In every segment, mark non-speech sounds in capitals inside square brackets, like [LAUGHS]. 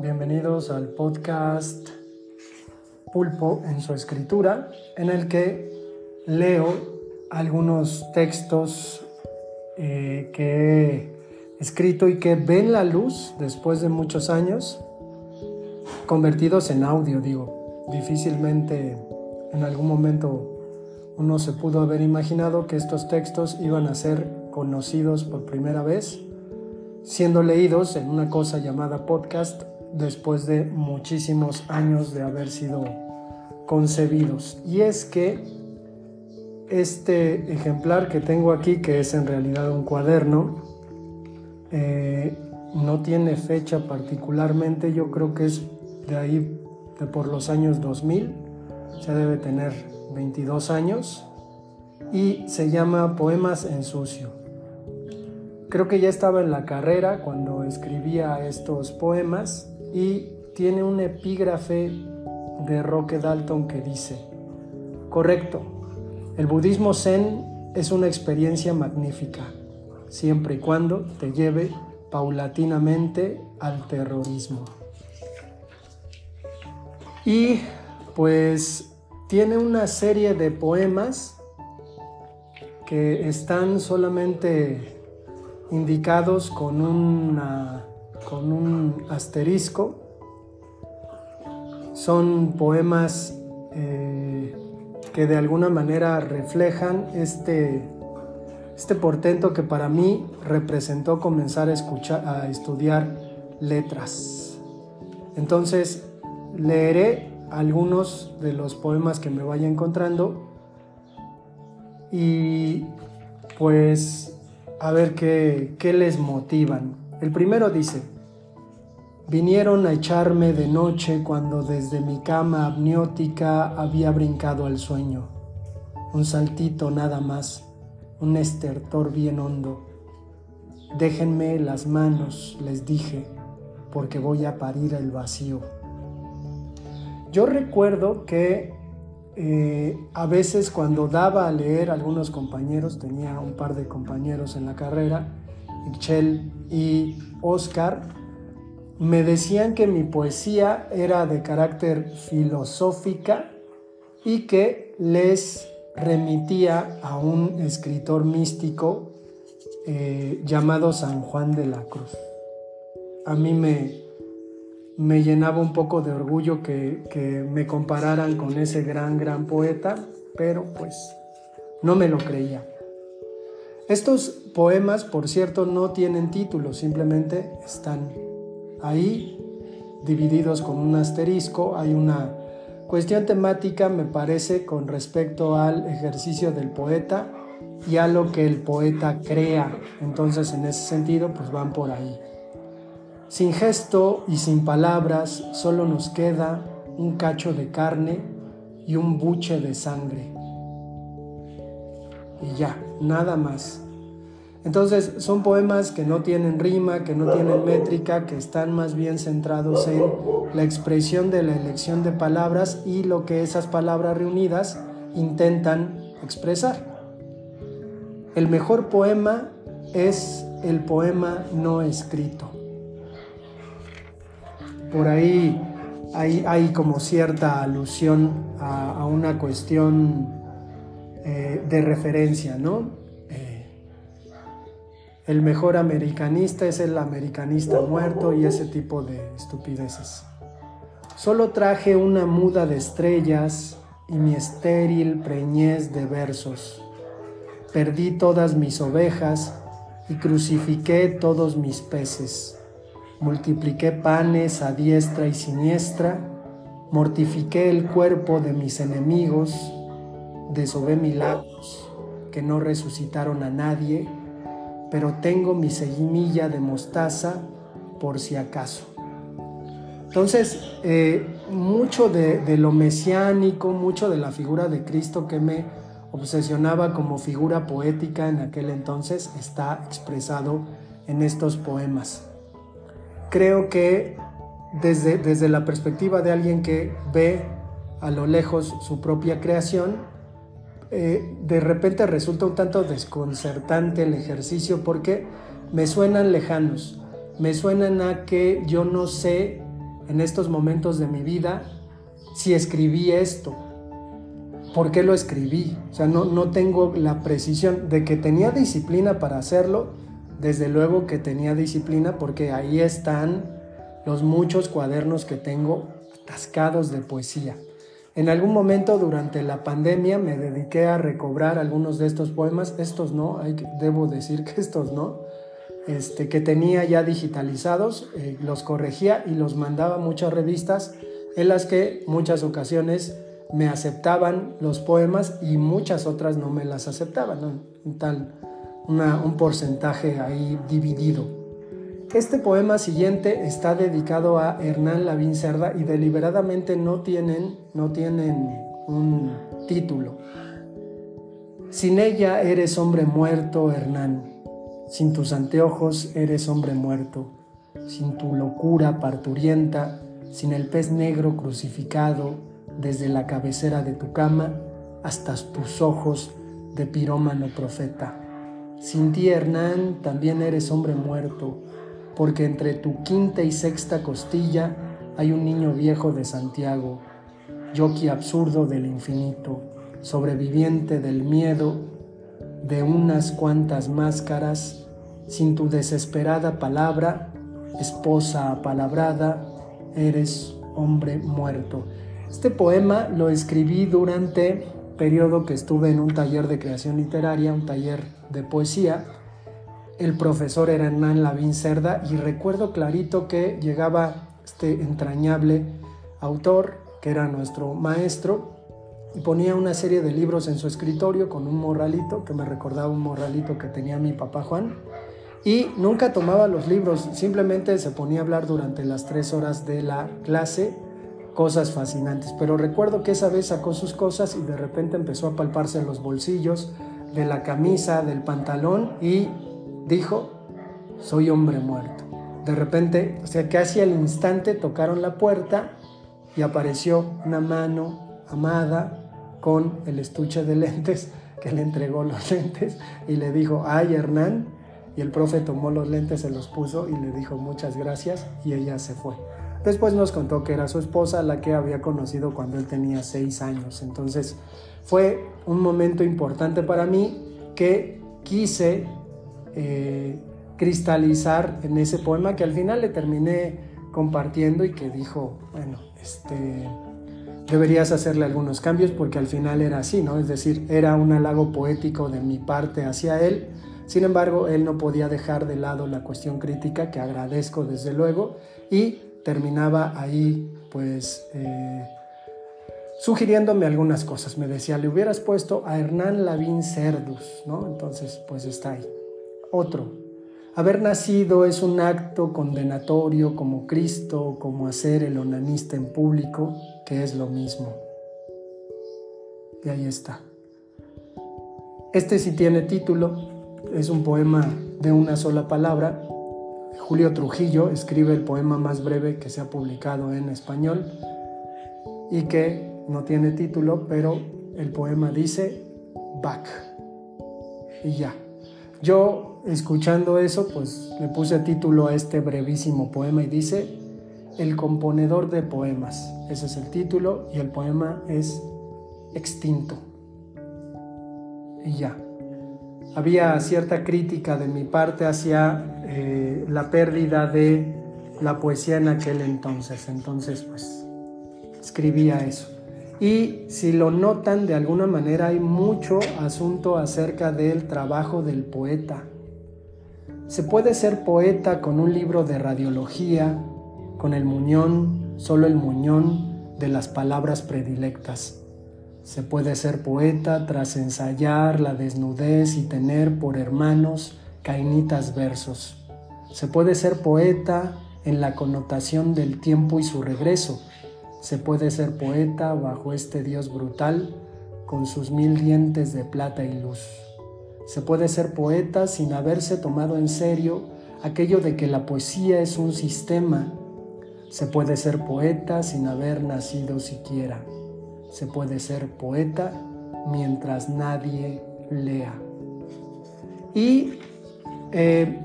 bienvenidos al podcast Pulpo en su escritura, en el que leo algunos textos eh, que he escrito y que ven la luz después de muchos años, convertidos en audio, digo. Difícilmente en algún momento uno se pudo haber imaginado que estos textos iban a ser conocidos por primera vez, siendo leídos en una cosa llamada podcast después de muchísimos años de haber sido concebidos. Y es que este ejemplar que tengo aquí, que es en realidad un cuaderno, eh, no tiene fecha particularmente, yo creo que es de ahí, de por los años 2000, ya debe tener 22 años, y se llama Poemas en Sucio. Creo que ya estaba en la carrera cuando escribía estos poemas y tiene un epígrafe de Roque Dalton que dice, correcto, el budismo zen es una experiencia magnífica, siempre y cuando te lleve paulatinamente al terrorismo. Y pues tiene una serie de poemas que están solamente indicados con, una, con un asterisco. Son poemas eh, que de alguna manera reflejan este, este portento que para mí representó comenzar a, escuchar, a estudiar letras. Entonces leeré algunos de los poemas que me vaya encontrando y pues a ver qué, qué les motivan. El primero dice, vinieron a echarme de noche cuando desde mi cama amniótica había brincado al sueño. Un saltito nada más, un estertor bien hondo. Déjenme las manos, les dije, porque voy a parir el vacío. Yo recuerdo que eh, a veces cuando daba a leer algunos compañeros, tenía un par de compañeros en la carrera, Michelle y Oscar, me decían que mi poesía era de carácter filosófica y que les remitía a un escritor místico eh, llamado San Juan de la Cruz. A mí me, me llenaba un poco de orgullo que, me compararan con ese gran, gran poeta, pero pues no me lo creía. Estos poemas, por cierto, no tienen título, simplemente están ahí divididos con un asterisco. Hay una cuestión temática, me parece, con respecto al ejercicio del poeta y a lo que el poeta crea. Entonces, en ese sentido, pues van por ahí. Sin gesto y sin palabras, solo nos queda un cacho de carne y un buche de sangre. Y ya, nada más. Entonces son poemas que no tienen rima, que no tienen métrica, que están más bien centrados en la expresión de la elección de palabras y lo que esas palabras reunidas intentan expresar. El mejor poema es el poema no escrito por ahí hay, como cierta alusión a, una cuestión eh, de referencia, ¿no? El mejor americanista es el americanista muerto y ese tipo de estupideces. Solo traje una muda de estrellas y mi estéril preñez de versos. Perdí todas mis ovejas y crucifiqué todos mis peces multipliqué panes a diestra y siniestra, mortifiqué el cuerpo de mis enemigos, desobé milagros que no resucitaron a nadie, pero tengo mi semilla de mostaza por si acaso. Entonces, eh, mucho de, de, lo mesiánico, mucho de la figura de Cristo que me obsesionaba como figura poética en aquel entonces está expresado en estos poemas creo que desde, desde la perspectiva de alguien que ve a lo lejos su propia creación, eh, de repente resulta un tanto desconcertante el ejercicio porque me suenan lejanos, me suenan a que yo no sé en estos momentos de mi vida si escribí esto. ¿Por qué lo escribí? O sea, no, no tengo la precisión de que tenía disciplina para hacerlo. Desde luego que tenía disciplina porque ahí están los muchos cuadernos que tengo atascados de poesía. En algún momento durante la pandemia me dediqué a recobrar algunos de estos poemas, estos no, hay, debo decir que [LAUGHS] estos no, este, que tenía ya digitalizados, eh, los corregía y los mandaba a muchas revistas en las que muchas ocasiones me aceptaban los poemas y muchas otras no me las aceptaban, tal un porcentaje ahí dividido. Este poema siguiente está dedicado a Hernán Lavín Cerda y deliberadamente no tienen, no tienen un título. Sin ella eres hombre muerto, Hernán. Sin tus anteojos eres hombre muerto. Sin tu locura parturienta, sin el pez negro crucificado desde la cabecera de tu cama hasta tus ojos de pirómano profeta. Sin ti, Hernán, también eres hombre muerto porque entre tu quinta y sexta costilla hay un niño viejo de Santiago, yoki absurdo del infinito, sobreviviente del miedo, de unas cuantas máscaras, sin tu desesperada palabra, esposa apalabrada, eres hombre muerto. Este poema lo escribí durante periodo que estuve en un taller de creación literaria, un taller de poesía, el profesor era Hernán Lavín Cerda y recuerdo clarito que llegaba este entrañable autor, que era nuestro maestro, y ponía una serie de libros en su escritorio con un morralito, que me recordaba un morralito que tenía mi papá Juan, y nunca tomaba los libros, simplemente se ponía a hablar durante las tres horas de la clase, cosas fascinantes. Pero recuerdo que esa vez sacó sus cosas y de repente empezó a palparse los bolsillos de la camisa, del pantalón y dijo, soy hombre muerto. De repente, o sea, casi al instante tocaron la puerta y apareció una mano amada con el estuche de lentes que le entregó los [LAUGHS] lentes y le dijo, ay Hernán, y el profe tomó los lentes, se los puso y le dijo muchas gracias y ella se fue. Después nos contó que era su esposa la que había conocido cuando él tenía seis años. Entonces fue un momento importante para mí que quise eh, cristalizar en ese poema que al final le terminé compartiendo y que dijo, bueno, este, deberías hacerle algunos cambios porque al final era así, ¿no? Es decir, era un halago poético de mi parte hacia él. Sin embargo, él no podía dejar de lado la cuestión crítica, que agradezco desde luego, y terminaba ahí, pues, eh, sugiriéndome algunas cosas. Me decía, le hubieras puesto a Hernán Lavín Cerdus, ¿no? Entonces, pues está ahí. Otro, haber nacido es un acto condenatorio como Cristo, como hacer el onanista en público, que es lo mismo. Y ahí está. Este sí tiene título, es un poema de una sola palabra. Julio Trujillo escribe el poema más breve que se ha publicado en español y que no tiene título, pero el poema dice Back. Y ya. Yo escuchando eso, pues le puse título a este brevísimo poema y dice, El componedor de poemas. Ese es el título y el poema es Extinto. Y ya. Había cierta crítica de mi parte hacia eh, la pérdida de la poesía en aquel entonces. Entonces, pues, escribía eso. Y si lo notan, de alguna manera hay mucho asunto acerca del trabajo del poeta se puede ser poeta con un libro de radiología, con el muñón, solo el muñón de las palabras predilectas. Se puede ser poeta tras ensayar la desnudez y tener por hermanos cainitas versos. Se puede ser poeta en la connotación del tiempo y su regreso. Se puede ser poeta bajo este Dios brutal con sus mil dientes de plata y luz. Se puede ser poeta sin haberse tomado en serio aquello de que la poesía es un sistema. Se puede ser poeta sin haber nacido siquiera. Se puede ser poeta mientras nadie lea. Y eh,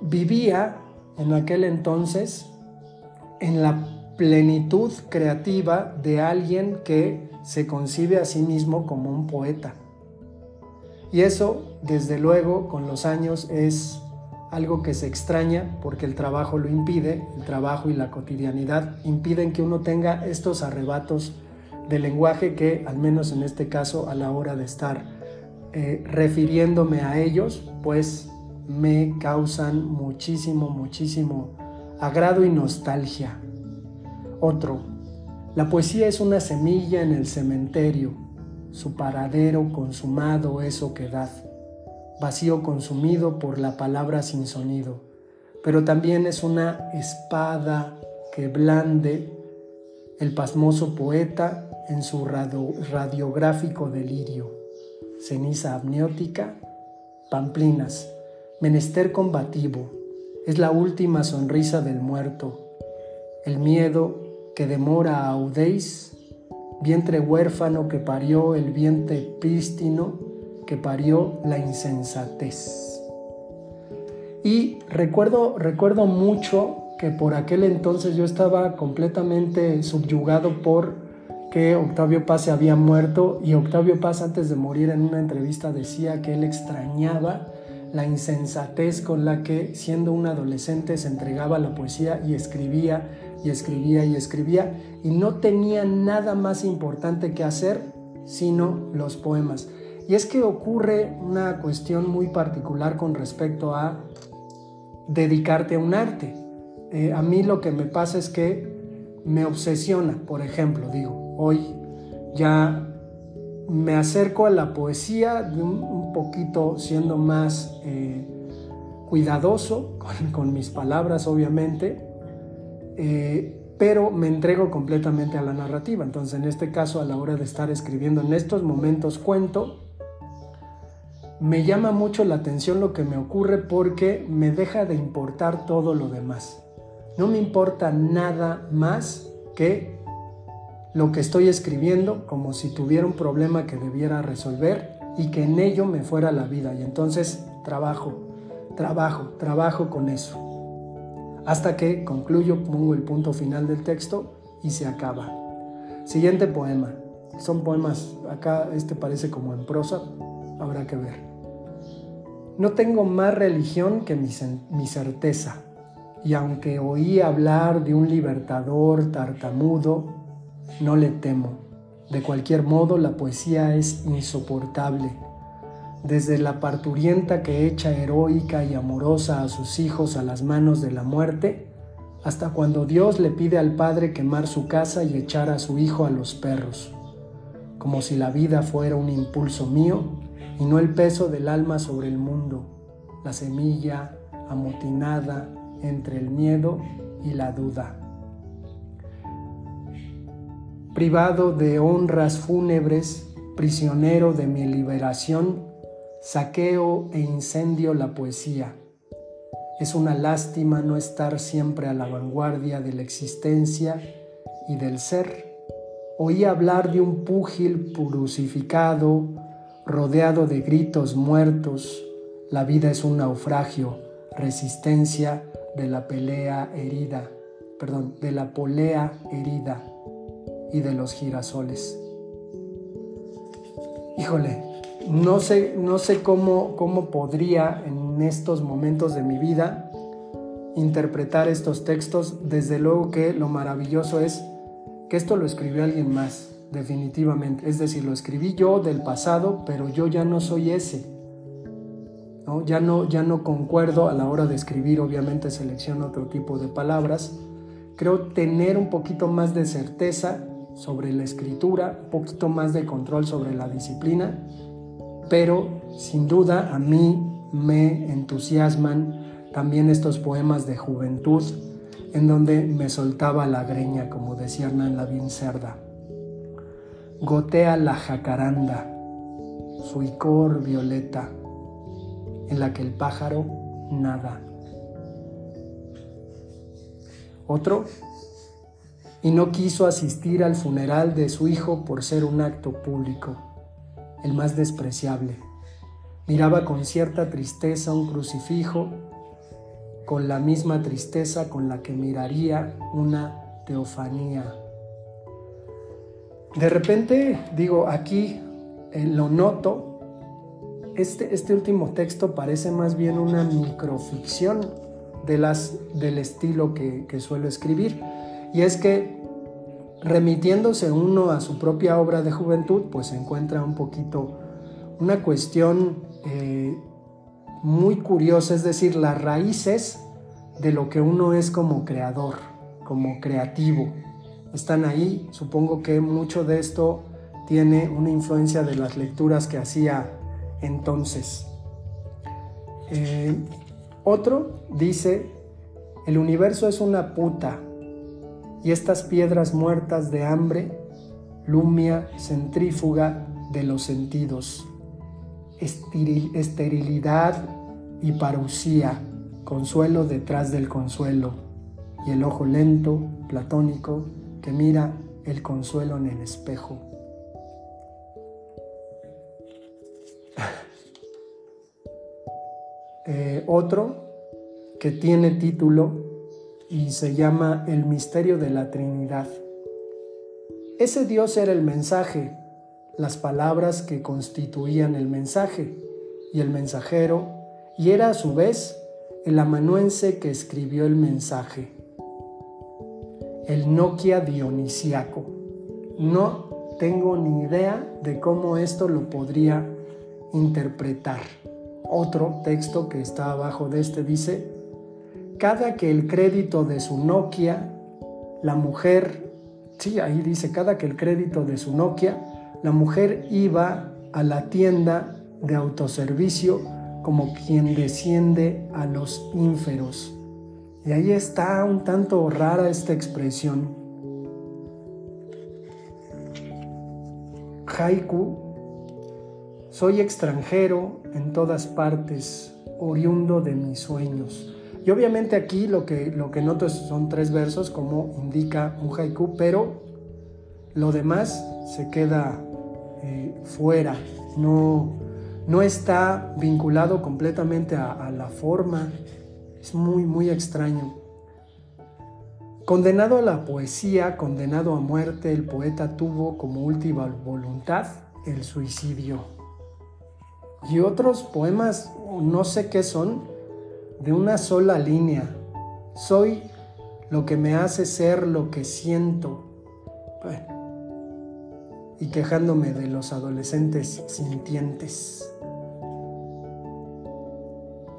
vivía en aquel entonces en la plenitud creativa de alguien que se concibe a sí mismo como un poeta. Y eso, desde luego, con los años es algo que se extraña porque el trabajo lo impide, el trabajo y la cotidianidad impiden que uno tenga estos arrebatos de lenguaje que, al menos en este caso, a la hora de estar eh, refiriéndome a ellos, pues me causan muchísimo, muchísimo agrado y nostalgia. Otro, la poesía es una semilla en el cementerio, su paradero consumado es oquedad, vacío consumido por la palabra sin sonido, pero también es una espada que blande el pasmoso poeta en su radiográfico delirio. Ceniza amniótica, pamplinas, menester combativo, es la última sonrisa del muerto, el miedo que demora a Audéis, vientre huérfano que parió el vientre prístino que parió la insensatez. Y recuerdo, recuerdo mucho que por aquel entonces yo estaba completamente subyugado por que Octavio Paz se había muerto y Octavio Paz antes de morir en una entrevista decía que él extrañaba la insensatez con la que siendo un adolescente se entregaba a la poesía y escribía y escribía y escribía y no tenía nada más importante que hacer sino los poemas. Y es que ocurre una cuestión muy particular con respecto a dedicarte a un arte. Eh, a mí lo que me pasa es que me obsesiona, por ejemplo, digo, hoy ya me acerco a la poesía un, poquito siendo más eh, cuidadoso [LAUGHS] con, mis palabras, obviamente, eh, pero me entrego completamente a la narrativa. Entonces, en este caso, a la hora de estar escribiendo en estos momentos cuento, me llama mucho la atención lo que me ocurre porque me deja de importar todo lo demás. No me importa nada más que lo que estoy escribiendo como si tuviera un problema que debiera resolver y que en ello me fuera la vida. Y entonces trabajo, trabajo, trabajo con eso. Hasta que concluyo, pongo el punto final del texto y se acaba. Siguiente poema. Son poemas, acá este parece como en prosa, habrá que ver. No tengo más religión que mi, mi certeza, y aunque oí hablar de un libertador tartamudo, no le temo. De cualquier modo, la poesía es insoportable. Desde la parturienta que echa heroica y amorosa a sus hijos a las manos de la muerte, hasta cuando Dios le pide al Padre quemar su casa y echar a su hijo a los perros, como si la vida fuera un impulso mío y no el peso del alma sobre el mundo, la semilla amotinada entre el miedo y la duda. Privado de honras fúnebres, prisionero de mi liberación, saqueo e incendio la poesía. Es una lástima no estar siempre a la vanguardia de la existencia y del ser. Oí hablar de un púgil crucificado, rodeado de gritos muertos. La vida es un naufragio, resistencia de la pelea herida, perdón, de la polea herida y de los girasoles. Híjole, no sé, no sé cómo, cómo podría en estos momentos de mi vida interpretar estos textos. Desde luego que lo maravilloso es que esto lo escribió alguien más, definitivamente. Es decir, lo escribí yo del pasado, pero yo ya no soy ese. ¿no? Ya, no, ya no concuerdo a la hora de escribir, obviamente selecciono otro tipo de palabras. Creo tener un poquito más de certeza sobre la escritura, un poquito más de control sobre la disciplina, pero sin duda a mí me entusiasman también estos poemas de juventud en donde me soltaba la greña, como decía Hernán Lavín Cerda. Gotea la jacaranda, su icor violeta, en la que el pájaro nada. Otro y no quiso asistir al funeral de su hijo por ser un acto público, el más despreciable. Miraba con cierta tristeza un crucifijo con la misma tristeza con la que miraría una teofanía. De repente, digo, aquí eh, lo noto, este, este último texto parece más bien una microficción de las, del estilo que, que suelo escribir. Y es que remitiéndose uno a su propia obra de juventud, pues se encuentra un poquito una cuestión eh, muy curiosa, es decir, las raíces de lo que uno es como creador, como creativo. Están ahí, supongo que mucho de esto tiene una influencia de las lecturas que hacía entonces. Eh, otro dice, el universo es una puta y estas piedras muertas de hambre, lumia centrífuga de los sentidos, esterilidad y parucía, consuelo detrás del consuelo, y el ojo lento, platónico, que mira el consuelo en el espejo. [LAUGHS] Eh, otro que tiene título y se llama El misterio de la Trinidad. Ese Dios era el mensaje, las palabras que constituían el mensaje y el mensajero, y era a su vez el amanuense que escribió el mensaje, el Nokia dionisiaco. No tengo ni idea de cómo esto lo podría interpretar. Otro texto que está abajo de este dice, cada que el crédito de su Nokia, la mujer, sí, ahí dice, cada que el crédito de su Nokia, la mujer iba a la tienda de autoservicio como quien desciende a los ínferos. Y ahí está un tanto rara esta expresión. Haiku, soy extranjero en todas partes, oriundo de mis sueños. Y obviamente aquí lo que, lo que noto son tres versos como indica un haiku, pero lo demás se queda eh, fuera, no, no está vinculado completamente a, a la forma, es muy, muy extraño. Condenado a la poesía, condenado a muerte, el poeta tuvo como última voluntad el suicidio. Y otros poemas, no sé qué son, de una sola línea. Soy lo que me hace ser lo que siento. y quejándome de los adolescentes sintientes.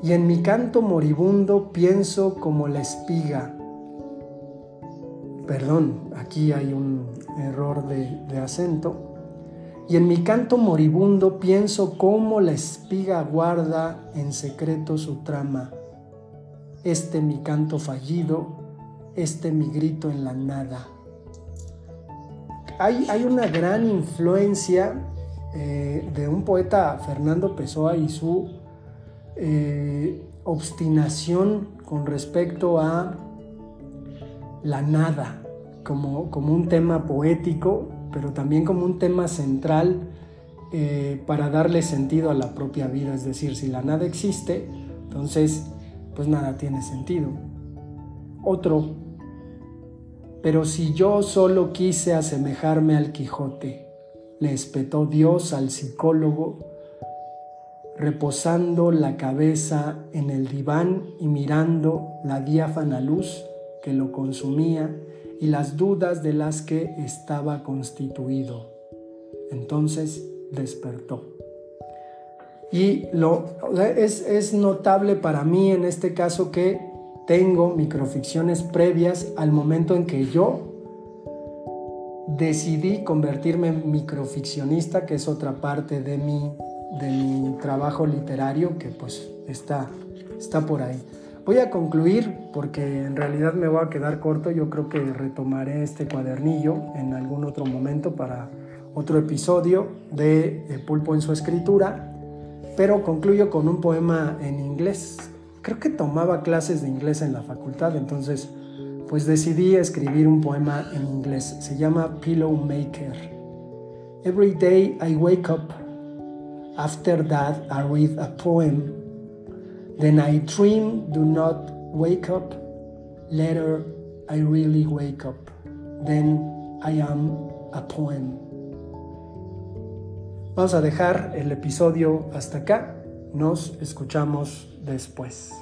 Y en mi canto moribundo pienso como la espiga. Perdón, aquí hay un error de, acento y en mi canto moribundo pienso cómo la espiga guarda en secreto su trama este mi canto fallido, este mi grito en la nada. Hay, hay una gran influencia eh, de un poeta, Fernando Pessoa, y su eh, obstinación con respecto a la nada, como, como, un tema poético, pero también como un tema central eh, para darle sentido a la propia vida. Es decir, si la nada existe, entonces pues nada tiene sentido. Otro, pero si yo solo quise asemejarme al Quijote, le espetó Dios al psicólogo, reposando la cabeza en el diván y mirando la diáfana luz que lo consumía y las dudas de las que estaba constituido. Entonces despertó. Y lo, es, es notable para mí en este caso que tengo microficciones previas al momento en que yo decidí convertirme en microficcionista, que es otra parte de mi, de mi trabajo literario que pues está, está por ahí. Voy a concluir porque en realidad me voy a quedar corto, yo creo que retomaré este cuadernillo en algún otro momento para otro episodio de Pulpo en su escritura pero concluyo con un poema en inglés. Creo que tomaba clases de inglés en la facultad, entonces pues decidí escribir un poema en inglés. Se llama Pillow Maker. Every day I wake up. After that I read a poem. Then I dream do not wake up, later I really wake up, then I am a poem. Vamos a dejar el episodio hasta acá, nos escuchamos después.